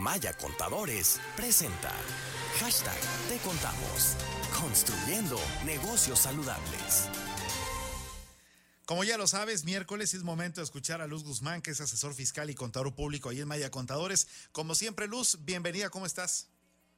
Maya Contadores presenta Hashtag Te Contamos. Construyendo negocios saludables. Como ya lo sabes, miércoles es momento de escuchar a Luz Guzmán, que es asesor fiscal y contador público ahí en Maya Contadores. Como siempre, Luz, bienvenida, ¿cómo estás?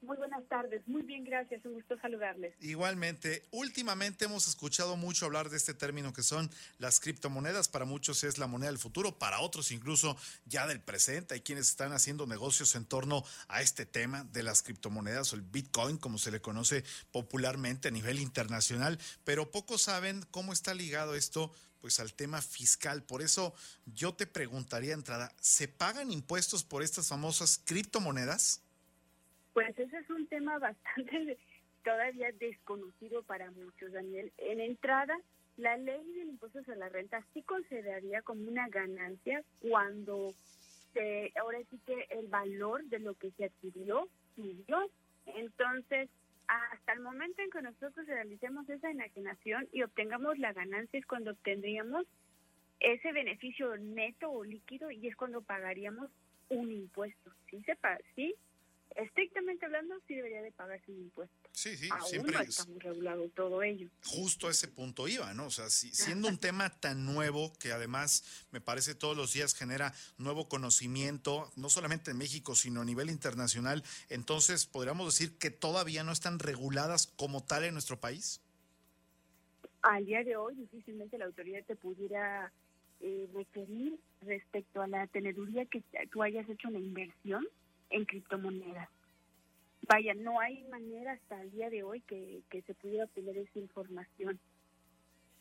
Muy buenas tardes, muy bien, gracias, un gusto saludarles. Igualmente, últimamente hemos escuchado mucho hablar de este término que son las criptomonedas, para muchos es la moneda del futuro, para otros incluso ya del presente, hay quienes están haciendo negocios en torno a este tema de las criptomonedas o el Bitcoin, como se le conoce popularmente a nivel internacional, pero pocos saben cómo está ligado esto pues al tema fiscal. Por eso yo te preguntaría entrada, ¿se pagan impuestos por estas famosas criptomonedas? Pues ese es un tema bastante todavía desconocido para muchos, Daniel. En entrada, la ley del impuesto a la renta sí consideraría como una ganancia cuando se, ahora sí que el valor de lo que se adquirió subió. Entonces, hasta el momento en que nosotros realicemos esa enajenación y obtengamos la ganancia es cuando obtendríamos ese beneficio neto o líquido y es cuando pagaríamos un impuesto. Sí, se sí estrictamente hablando, sí debería de pagarse un impuesto. Sí, sí, Aún siempre no es- está muy regulado todo ello. justo a ese punto iba, ¿no? O sea, si- siendo un tema tan nuevo que además me parece todos los días genera nuevo conocimiento, no solamente en México, sino a nivel internacional, entonces podríamos decir que todavía no están reguladas como tal en nuestro país. Al día de hoy, difícilmente la autoridad te pudiera eh, requerir respecto a la teneduría que tú hayas hecho una inversión en criptomonedas. Vaya, no hay manera hasta el día de hoy que, que se pudiera obtener esa información,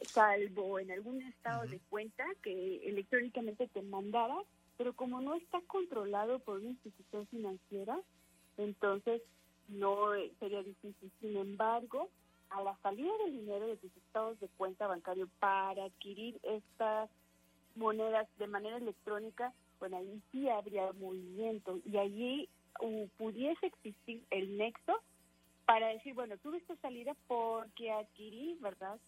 salvo en algún estado de cuenta que electrónicamente te mandara, pero como no está controlado por una institución financiera, entonces no eh, sería difícil. Sin embargo, a la salida del dinero de tus estados de cuenta bancario para adquirir estas monedas de manera electrónica, bueno, ahí sí habría movimiento y allí uh, pudiese existir el nexo para decir, bueno, tuve esta salida porque adquirí, ¿verdad?,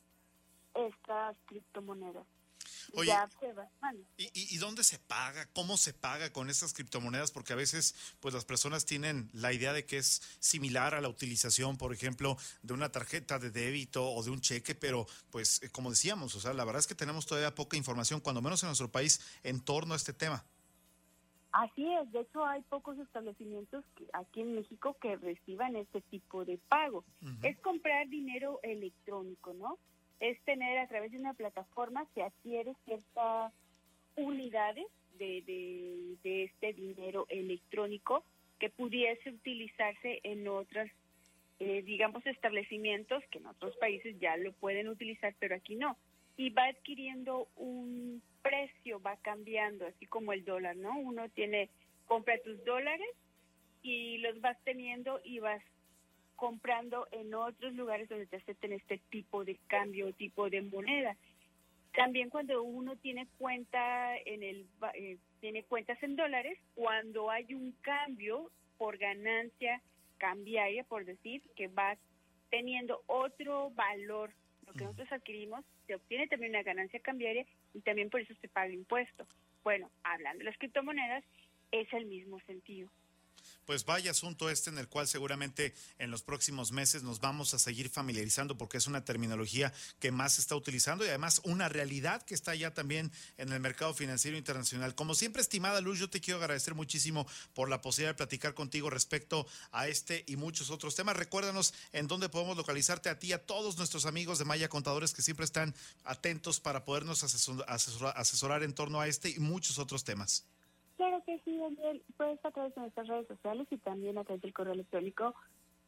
estas criptomonedas. Oye, ya se va mal. ¿Y, y, y dónde se paga? ¿Cómo se paga con estas criptomonedas? Porque a veces, pues las personas tienen la idea de que es similar a la utilización, por ejemplo, de una tarjeta de débito o de un cheque, pero pues eh, como decíamos, o sea, la verdad es que tenemos todavía poca información, cuando menos en nuestro país, en torno a este tema. Así es, de hecho hay pocos establecimientos que- aquí en México que reciban este tipo de pago. Es comprar dinero electrónico, ¿no? Es tener a través de una plataforma se adquiere ciertas unidades de, de, de este dinero electrónico que pudiese utilizarse en otras, eh, digamos, establecimientos que en otros países ya lo pueden utilizar, pero aquí no. Y va adquiriendo un precio, va cambiando, así como el dólar, ¿no? Uno tiene, compra tus dólares y los vas teniendo y vas comprando en otros lugares donde te acepten este tipo de cambio, tipo de moneda. También cuando uno tiene cuenta en el eh, tiene cuentas en dólares, cuando hay un cambio por ganancia cambiaria, por decir, que va teniendo otro valor, lo que nosotros adquirimos, se obtiene también una ganancia cambiaria y también por eso se paga impuesto. Bueno, hablando de las criptomonedas, es el mismo sentido. Pues vaya asunto este en el cual seguramente en los próximos meses nos vamos a seguir familiarizando porque es una terminología que más se está utilizando y además una realidad que está ya también en el mercado financiero internacional. Como siempre, estimada Luz, yo te quiero agradecer muchísimo por la posibilidad de platicar contigo respecto a este y muchos otros temas. Recuérdanos en dónde podemos localizarte a ti y a todos nuestros amigos de Maya Contadores que siempre están atentos para podernos asesor- asesor- asesorar en torno a este y muchos otros temas. Claro que sí, Daniel. Pues a través de nuestras redes sociales y también a través del correo electrónico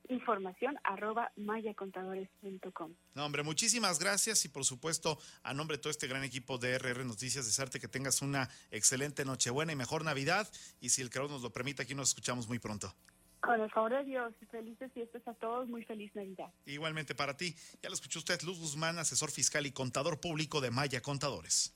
información arroba mayacontadores.com. No, hombre, muchísimas gracias y por supuesto, a nombre de todo este gran equipo de RR Noticias, desearte que tengas una excelente Nochebuena y mejor Navidad. Y si el creador nos lo permite, aquí nos escuchamos muy pronto. Con el favor de Dios, felices fiestas a todos, muy feliz Navidad. Igualmente para ti, ya lo escuchó usted, Luz Guzmán, asesor fiscal y contador público de Maya Contadores.